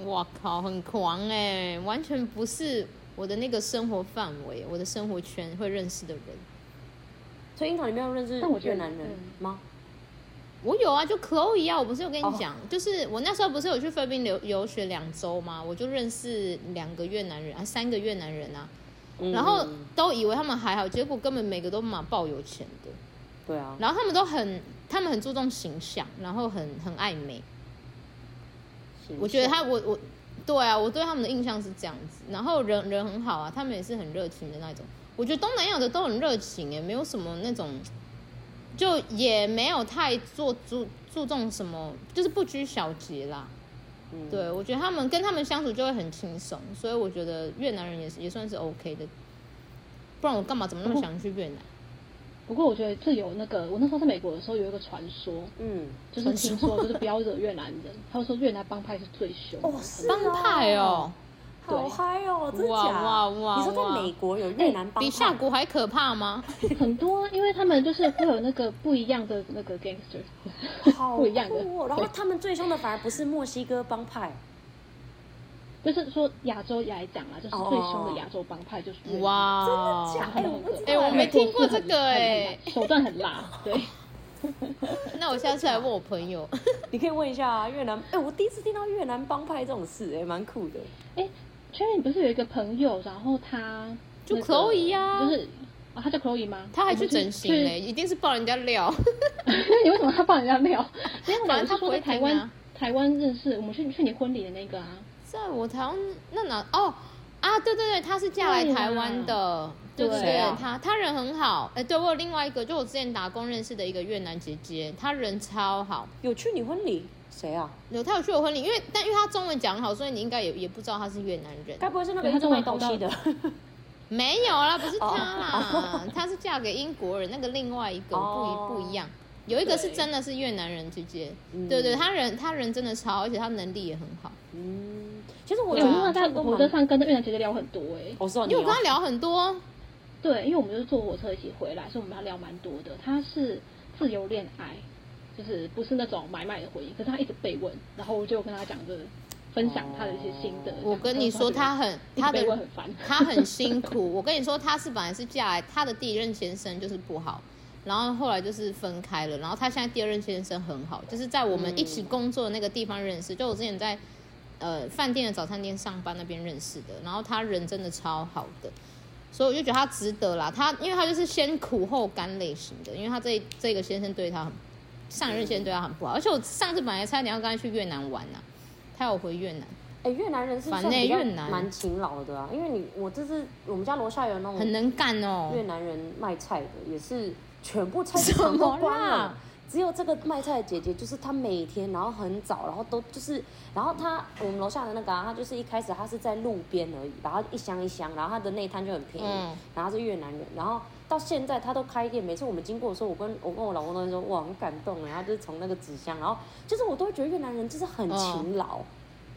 哇靠，很狂哎，完全不是我的那个生活范围，我的生活圈会认识的人。所以樱桃，你没有认识越南人吗？我有啊，就 Chloe 啊，我不是有跟你讲，哦、就是我那时候不是有去菲律宾留游学两周吗？我就认识两个越南人啊，三个越南人啊，嗯、然后都以为他们还好，结果根本每个都蛮爆有钱的。对啊。然后他们都很，他们很注重形象，然后很很爱美。我觉得他，我我，对啊，我对他们的印象是这样子。然后人人很好啊，他们也是很热情的那种。我觉得东南亚的都很热情，也没有什么那种。就也没有太做注注重什么，就是不拘小节啦。嗯，对，我觉得他们跟他们相处就会很轻松，所以我觉得越南人也是也算是 OK 的。不然我干嘛怎么那么想去越南？不过我觉得这有那个，我那时候在美国的时候有一个传说，嗯，就是听说就是不要惹越南人，他们说越南帮派是最凶。哦，帮派哦。好嗨哦！真假？哇哇哇！你说在美国有越南帮派，比下蛊还可怕吗？很多，因为他们就是会有那个不一样的那个 gangster，好 *laughs* 不一样的。然后他们最凶的反而不是墨西哥帮派，就是说亚洲来讲啊，就是最凶的亚洲帮派就是哇，真的假？哎，我没听过这个哎，手段很辣。对，*laughs* 那我下次来问我朋友，*laughs* 你可以问一下啊越南。哎，我第一次听到越南帮派这种事，哎，蛮酷的。哎。Jerry 不是有一个朋友，然后他、那个、就 Chloe 啊，就是啊，他叫 Chloe 吗？他还去整形嘞，一定是爆人家料。你 *laughs* 为什么他爆人家料？因为反正他说在台湾、啊、台湾认识，我们去去你婚礼的那个啊，在我台湾那哪哦啊，对对对，她是嫁来台湾的，对对对，他他人很好。哎，对我有另外一个，就我之前打工认识的一个越南姐姐，她人超好。有去你婚礼？谁啊？有她有去我婚礼，因为但因为她中文讲好，所以你应该也也不知道她是越南人。该不会是那个他卖东西的？没有啦，不是她啦，*laughs* 她是嫁给英国人，那个另外一个不一不一样。有一个是真的是越南人姐姐，对对，他人他人真的超，而且他能力也很好。嗯，其实我有没有在火车上跟那越南姐姐聊很多哎？我说你有跟他聊很多？对，因为我们就是坐火车一起回来，所以我们要聊蛮多的。他是自由恋爱。就是不是那种买卖的婚姻，可是他一直被问，然后我就跟他讲着分享他的一些心得。我跟你说，他很他的很烦，他很辛苦。我跟你说，他是本来是嫁来他的第一任先生就是不好，然后后来就是分开了，然后他现在第二任先生很好，就是在我们一起工作的那个地方认识，就我之前在呃饭店的早餐店上班那边认识的，然后他人真的超好的，所以我就觉得他值得啦。他因为他就是先苦后甘类型的，因为他这这个先生对他很。上一任先生对他很不好，而且我上次本来差点要跟他去越南玩呢、啊，他要回越南。哎、欸，越南人是算比较蛮勤劳的啊，因为你我这次我们家楼下有那种很能干哦，越南人卖菜的也是全部菜市场都关了。只有这个卖菜的姐姐，就是她每天然后很早，然后都就是，然后她我们楼下的那个啊，她就是一开始她是在路边而已，然后一箱一箱，然后她的内摊就很便宜，嗯、然后是越南人，然后到现在她都开店，每次我们经过的时候，我跟我跟我老公都会说哇很感动，然后就是从那个纸箱，然后就是我都会觉得越南人就是很勤劳，嗯、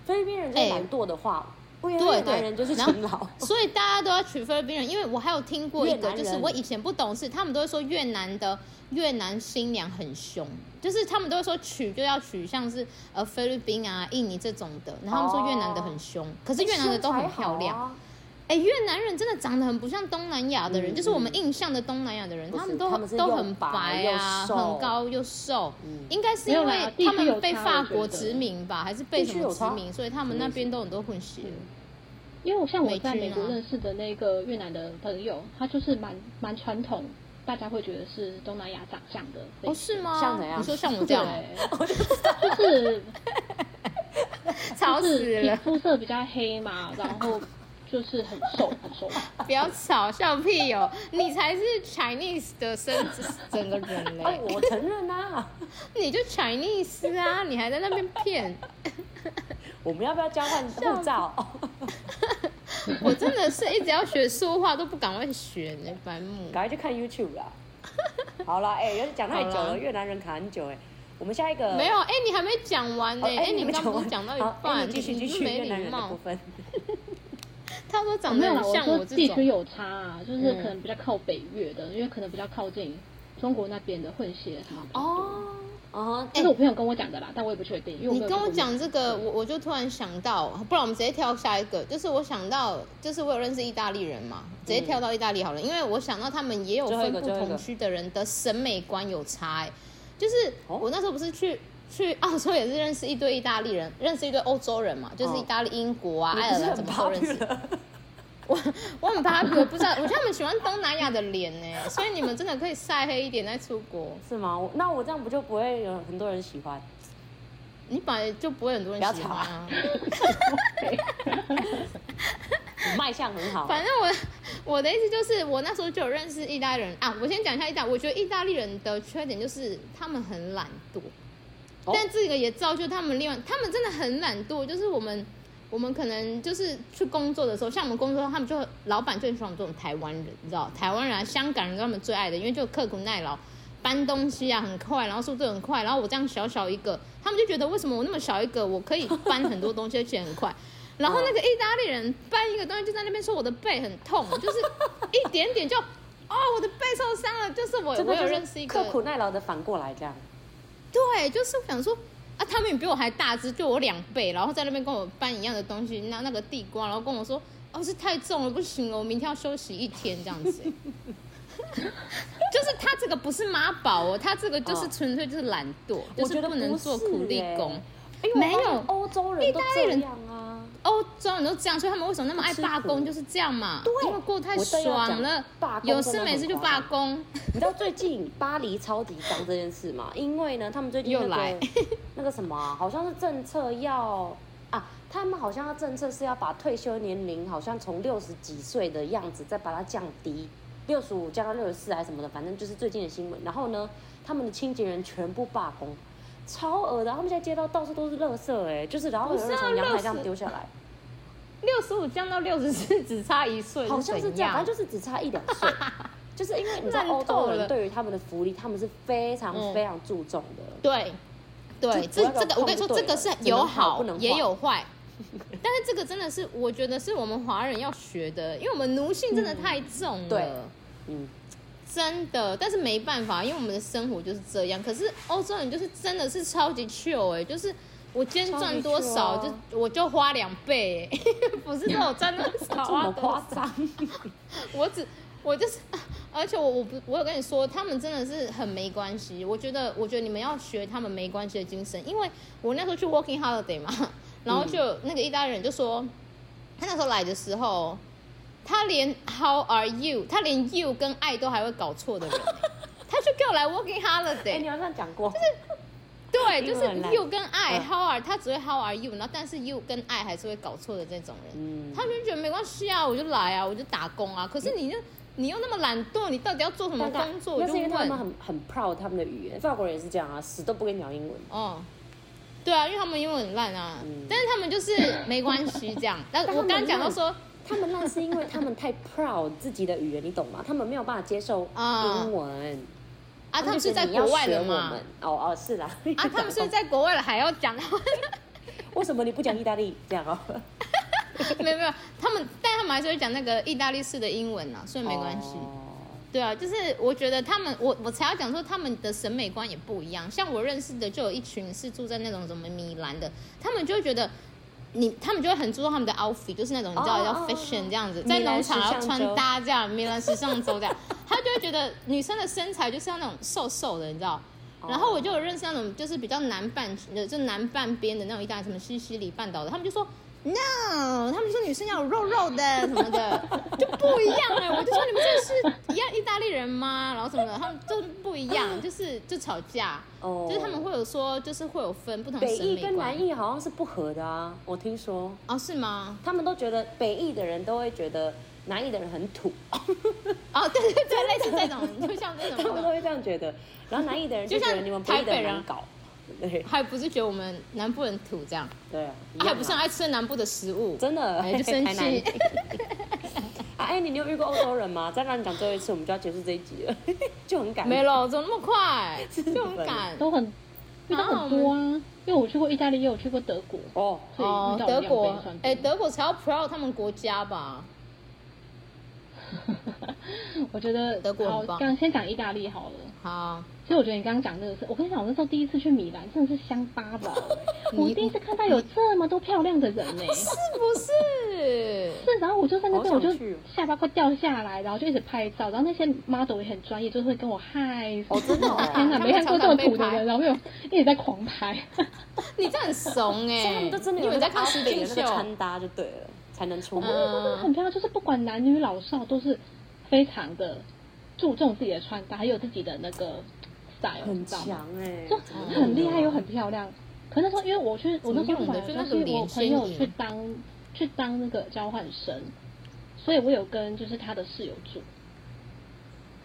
菲律宾人就懒惰的话。欸对对，人就是勤劳，所以大家都要娶菲律宾人。因为我还有听过一个，就是我以前不懂事，他们都会说越南的越南新娘很凶，就是他们都会说娶就要娶像是呃菲律宾啊、印尼这种的，然后他们说越南的很凶，可是越南的都很漂亮。哎，越南人真的长得很不像东南亚的人，就是我们印象的东南亚的人，他们都都很白啊，很高又瘦，应该是因为他们被法国殖民吧，还是被什么殖民，所以他们那边都很多混血。因为我像我在美国认识的那个越南的朋友，他就是蛮蛮传统，大家会觉得是东南亚长相的。哦，是吗？像怎样？你说像我这样？*laughs* 就是，*laughs* 吵死了。肤色比较黑嘛，然后就是很瘦很瘦。*laughs* 不要吵，笑屁哦！你才是 Chinese 的身子 *laughs* 整个人嘞。我承认啊，*laughs* 你就 Chinese 啊，你还在那边骗。我们要不要交换护照？我真的是一直要学说话都不赶快学呢，白目。赶快去看 YouTube 啦。好了，哎、欸，有点讲太久了，越南人卡很久哎。我们下一个没有哎、欸，你还没讲完呢。哎、欸，你刚刚讲到一半，继、欸、续继续越南人的部分。他说长得很像我这种。地区有差啊，就是可能比较靠北越的，嗯、因为可能比较靠近中国那边的混血什么的。哦。哦，这是我朋友跟我讲的啦，但我也不确定。因为你跟我讲这个，我我就突然想到，不然我们直接跳下一个。就是我想到，就是我有认识意大利人嘛，直接跳到意大利好了。因为我想到他们也有分不同区的人的审美观有差。哎，就是我那时候不是去去澳洲，也是认识一堆意大利人，认识一堆欧洲人嘛，就是意大利、英国啊、爱尔兰怎么都认识。我我很怕，我不知道，我觉得他们喜欢东南亚的脸呢，所以你们真的可以晒黑一点再出国，是吗？那我这样不就不会有很多人喜欢？你本来就不会很多人喜欢啊。*laughs* 卖相很好。反正我我的意思就是，我那时候就有认识意大利人啊。我先讲一下意大利，我觉得意大利人的缺点就是他们很懒惰，哦、但这个也造就他们另外，他们真的很懒惰，就是我们。我们可能就是去工作的时候，像我们工作，他们就老板就很喜欢我们这种台湾人，你知道，台湾人啊、香港人，他们最爱的，因为就刻苦耐劳，搬东西啊很快，然后速度很快，然后我这样小小一个，他们就觉得为什么我那么小一个，我可以搬很多东西而且很快，*laughs* 然后那个意大利人搬一个东西就在那边说我的背很痛，就是一点点就，哦，我的背受伤了，就是我我有认识一个。刻苦耐劳的反过来这样，对，就是想说。啊，他们比我还大只，就我两倍，然后在那边跟我搬一样的东西，拿那个地瓜，然后跟我说，哦，是太重了，不行了，我明天要休息一天这样子。*laughs* 就是他这个不是妈宝哦，他这个就是纯粹就是懒惰，哦、就是不能做苦力工。没有欧洲人，意大利人啊，欧洲人都这样，所以他们为什么那么爱罢工？就是这样嘛。对，因为过太爽了，有事没事就罢工。*laughs* 你知道最近巴黎超级脏这件事吗？因为呢，他们最近、那个、又 *laughs* 来那个什么、啊，好像是政策要啊，他们好像要政策是要把退休年龄好像从六十几岁的样子再把它降低，六十五降到六十四还是什么的，反正就是最近的新闻。然后呢，他们的清洁人全部罢工。超恶的，他们现在街道到处都是垃圾，哎，就是然后有人从阳台这样丢下来。六十五降到六十四，只差一岁，好像是这样，反正就是只差一两岁。*laughs* 就是因为你知道欧洲人对于他们的福利，他们是非常非常注重的。对，对，这这个我跟你说，这个是有好也有坏，但是这个真的是我觉得是我们华人要学的，因为我们奴性真的太重了。对，嗯。真的，但是没办法，因为我们的生活就是这样。可是欧洲人就是真的是超级 chill 哎，就是我今天赚多少，就我就花两倍，*laughs* 不是说我赚多少花多少，夸张。*laughs* 我只我就是，而且我我不我有跟你说，他们真的是很没关系。我觉得我觉得你们要学他们没关系的精神，因为我那时候去 working holiday 嘛，然后就那个意大利人就说，他那时候来的时候。他连 How are you？他连 you 跟 I 都还会搞错的人，*laughs* 他就给我来 working holiday。哎，你好像讲过，就是对，就是 you 跟 I，How are，他只会 How are you，然后但是 you 跟 I 还是会搞错的这种人，嗯，他们就觉得没关系啊，我就来啊，我就打工啊。可是你就你又那么懒惰，你到底要做什么工作？那是因为他们很很 proud 他们的语言，法国人也是这样啊，死都不跟你讲英文。哦，对啊，因为他们英文很烂啊，但是他们就是没关系这样。*laughs* 但我刚刚讲到说。他们那是因为他们太 proud 自己的语言，你懂吗？他们没有办法接受英文啊。*laughs* 他们是在国外的嘛？哦哦，是啦。啊，他们是在国外了还要讲？为什么你不讲意大利这样哦？*laughs* 没有没有，他们但他们还是会讲那个意大利式的英文啊，所以没关系。对啊，就是我觉得他们，我我才要讲说他们的审美观也不一样。像我认识的就有一群是住在那种什么米兰的，他们就会觉得。你他们就会很注重他们的 outfit，就是那种你知道叫 fashion 这样子，在农场要穿搭这样，米兰时尚周这样，*laughs* 他就会觉得女生的身材就是要那种瘦瘦的，你知道。然后我就有认识那种就是比较南半的，就南半边的那种意大利什么西西里半岛的，他们就说。No，他们说女生要有肉肉的什么的 *laughs* 就不一样哎，我就说你们这是一样意大利人吗？然后什么的，他们都不一样，*laughs* 就是就吵架，哦，就是他们会有说，就是会有分不同。北义跟南艺好像是不合的啊，我听说。哦，是吗？他们都觉得北艺的人都会觉得南艺的人很土。*laughs* 哦，对对对，类似这种，就像那种，他们都会这样觉得。然后南艺的人就觉得你们台北人搞。还不是觉得我们南部人土这样？对啊，还不是爱吃南部的食物，真的，就 *laughs* 生气。*laughs* 哎，你你有遇过欧洲人吗？再让你讲最后一次，我们就要结束这一集了，*laughs* 就很赶。没了，怎么那么快？就很赶，都很遇到很多啊。因为我去过意大利，也有去过德国哦。哦，德国，哎，德国才要 proud 他们国家吧？*laughs* 我觉得德国好，刚先讲意大利好了。好。所以我觉得你刚刚讲那个是，我跟你讲，我那时候第一次去米兰，真的是乡巴佬。*laughs* 我第一次看到有这么多漂亮的人呢，*laughs* 是不是？是，然后我就在那边，我就下巴快掉下来，然后就一直拍照，然后那些 model 也很专业，就会跟我嗨。我真的，天哪，没看过这么土的人，然后又一直在狂拍。你这很怂哎，他们都真的有在看实景秀，穿搭就对了，才能出门。很漂亮，就是不管男女老少，都是非常的注重自己的穿搭，还有自己的那个。很强哎，就很厉害又很漂亮。可那时候因为我去，我那时候就是我朋友去当去当那个交换生，所以我有跟就是他的室友住。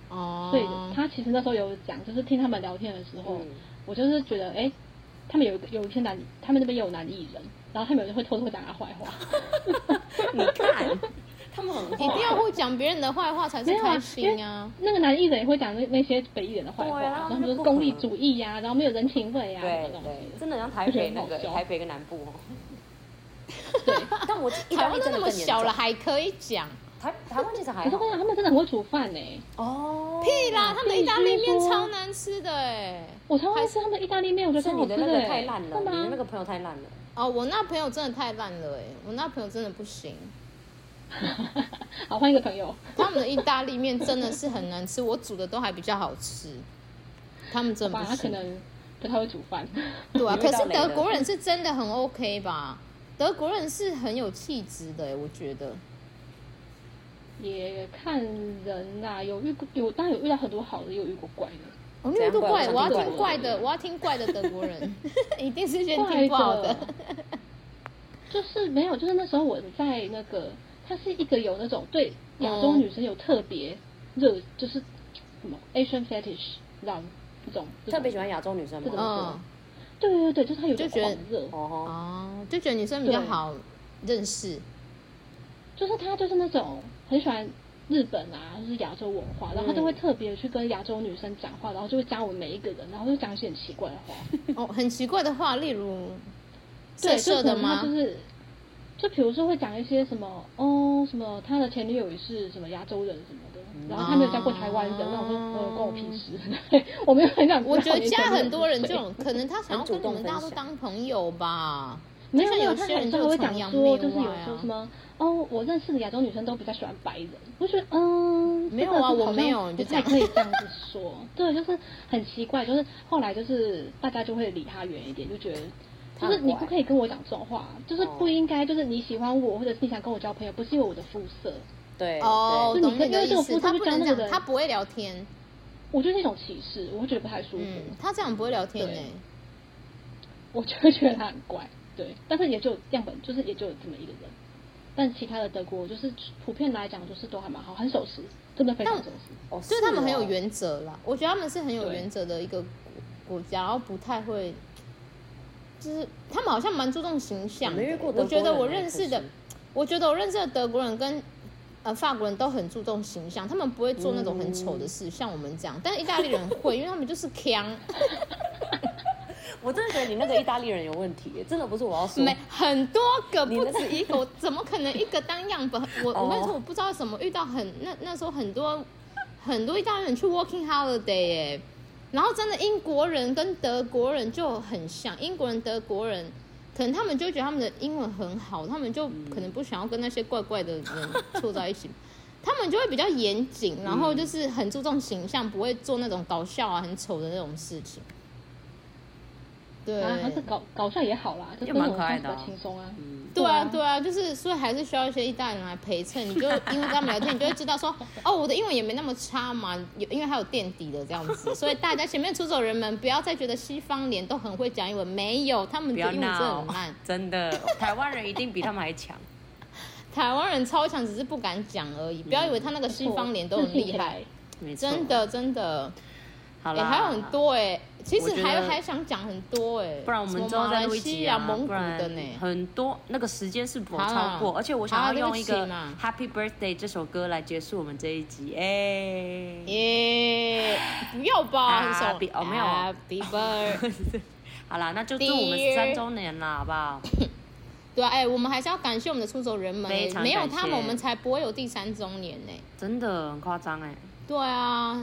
哦。所以他其实那时候有讲，就是听他们聊天的时候，我就是觉得哎，他们有有一些男，他们那边也有男艺人，然后他们有人会偷偷讲他坏话。*laughs* 你看。他们很 *laughs* 一定要会讲别人的坏话才是开心啊！那个男艺人也会讲那那些北艺人的坏话，然后就是功利主义呀，然后没有人情味呀，对对，真的像台北那个台北跟南部哦。对，但我 *laughs* 台湾都那么小了还可以讲，台台湾其实还，可讲，他们真的很会煮饭呢。哦，屁啦，他们意大利面超难吃的哎！我超爱吃他们的意大利面，我觉得你的那个太烂了，你的那个朋友太烂了。哦，我那朋友真的太烂了哎，我那朋友真的不行。*laughs* 好，换一个朋友。他们的意大利面真的是很难吃，我煮的都还比较好吃。他们真的他可能不太会煮饭。对啊，可是德国人是真的很 OK 吧？德国人是很有气质的，我觉得。也看人啦、啊，有遇过有，当然有遇到很多好的，也有遇过怪的。我没有遇过怪，我要听怪的，我要听怪的德国人，*laughs* 一定是先听不好的。*laughs* 就是没有，就是那时候我在那个，他是一个有那种对亚洲女生有特别热，嗯、就是什么 Asian fetish，这样这种特别喜欢亚洲女生吗？嗯，对对对，就是他有就觉得热。哦。哦，就觉得女生比较好认识。就是他就是那种很喜欢日本啊，就是亚洲文化，然后他就会特别去跟亚洲女生讲话，然后就会加我们每一个人，然后就讲一些很奇怪的话。哦，很奇怪的话，例如 *laughs* 色色的吗？对，就是，就比如说会讲一些什么哦，什么他的前女友也是什么亚洲人什么的，然后他没有交过台湾人，然后我说呃关我屁事，*laughs* 我没有很想。我觉得加很多人这种，可能他想要跟你们大家都当朋友吧。没有没有，他很多会讲说，就是有说什么。哦，我认识的亚洲女生都比较喜欢白人，我觉得嗯，没有啊，我没有，不太可以这样子说，对，就是很奇怪，就是后来就是大家就会离他远一点，就觉得就是你不可以跟我讲这种话，就是不应该，就是你喜欢我或者是你想跟我交朋友，不是因为我的肤色，对，哦，懂那个意思，他不能这样，他不会聊天，我觉得那种歧视，我会觉得不太舒服，他这样不会聊天呢，我就会觉得他很怪，对，但是也就样本，就是也就这么一个人。但其他的德国就是普遍来讲，就是都还蛮好，很守时，真的非常守时。哦，就是他们很有原则啦。我觉得他们是很有原则的一个国家，然后不太会，就是他们好像蛮注重形象。我觉得我认识的，我觉得我认识的德国人跟呃法国人都很注重形象，他们不会做那种很丑的事，像我们这样。但是意大利人会，因为他们就是锵。*laughs* 我真的觉得你那个意大利人有问题，真的不是我要说。没很多个，不止一个，我怎么可能一个当样本？我我跟你说，我不知道为什么遇到很那那时候很多很多意大利人去 working holiday 哎，然后真的英国人跟德国人就很像，英国人德国人可能他们就觉得他们的英文很好，他们就可能不想要跟那些怪怪的人凑在一起，*laughs* 他们就会比较严谨，然后就是很注重形象，不会做那种搞笑啊、很丑的那种事情。对，还是搞搞笑也好啦，就蛮可爱的，轻松啊。对啊，对啊，就是所以还是需要一些意大利人来陪衬。你就因为跟他们聊天，你就会知道说，*laughs* 哦，我的英文也没那么差嘛，有因为还有垫底的这样子。所以大家前面出走人们不要再觉得西方脸都很会讲英文，没有，他们的英文真的很烂。*laughs* 真的，台湾人一定比他们还强。*laughs* 台湾人超强，只是不敢讲而已。不要以为他那个西方脸都很厉害，真的真的。好了，还有很多哎，其实还还想讲很多哎，不然我们之后再录一集啊，蒙古的呢，很多那个时间是不超过，而且我想要用一个 Happy Birthday 这首歌来结束我们这一集，哎，耶，不要吧，哦没有，Happy Birthday，*laughs* 好啦，那就祝我们三周年啦，好不好？对啊，哎，我们还是要感谢我们的出走人们，没有他们，我们才不会有第三周年呢，真的很夸张哎，对啊。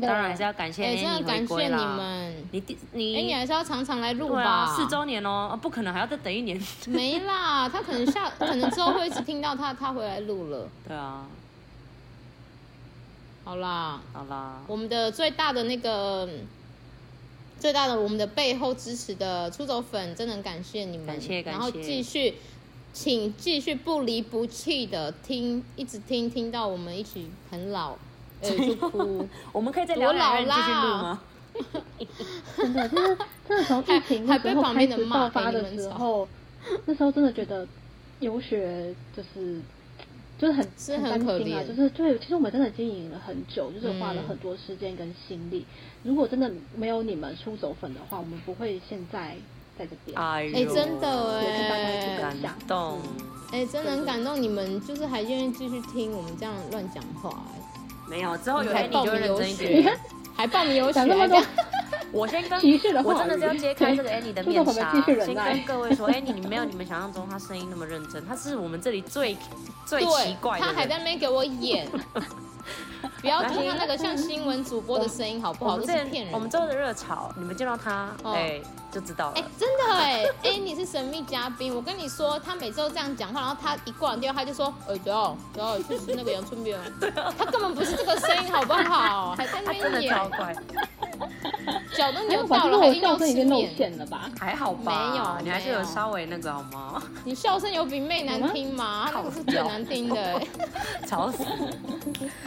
当然还是要感谢你回归啦！你第你哎，你还是要常常来录吧。四周年哦，不可能还要再等一年。*laughs* 没啦，他可能下可能之后会一直听到他他回来录了。*laughs* 对啊。好啦，好啦，我们的最大的那个最大的我们的背后支持的出走粉，真的很感谢你们，感谢感谢。然后继续，请继续不离不弃的听，一直听听到我们一起很老。哎，就哭。我们可以再聊两人继续录吗？*laughs* 真的，就是真的从疫情那时候开始爆发的时候，那时候真的觉得游学就是就是很是很可怜啊，就是对，其实我们真的经营了很久，就是花了很多时间跟心力。如果真的没有你们出走粉的话，我们不会现在在这边。哎，真的哎，感动。哎，真的很感动，你们就是还愿意继续听我们这样乱讲话。没有，之后有天你就认真一点，*laughs* 还报名游学，*laughs* 我先跟，*laughs* 我真的是要揭开这个 Annie 的面纱，先跟各位说，Annie，你没有你们想象中她声音那么认真，她是我们这里最最奇怪的，她还在那边给我演。*laughs* 不要听他那个像新闻主播的声音，好不好？都是骗人。我们之后的热潮，你们见到他，哎，就知道了。哎，真的哎，*laughs* 哎，你是神秘嘉宾。我跟你说，他每次都这样讲话，然后他一挂完电话，他就说，哎，走，走，去吃那个阳春面。他根本不是这个声音，好不好？还在那边演。真的超怪。*laughs* 脚都扭到了，还硬要吃面了吧？还好吧？没有，你还是有稍微那个好吗？你笑声有比妹难听吗？那个是最难听的，吵死！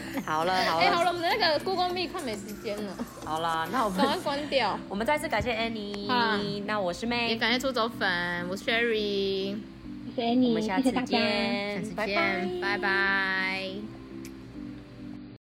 *laughs* 好了好了，哎好了，我们的那个 Google Meet 快没时间了。好了，那我们赶快关掉。*laughs* 我们再次感谢 Annie，那我是妹，也感谢出走粉，我是 Sherry，谢谢 Annie，我们下次见，谢谢，下次见，拜拜。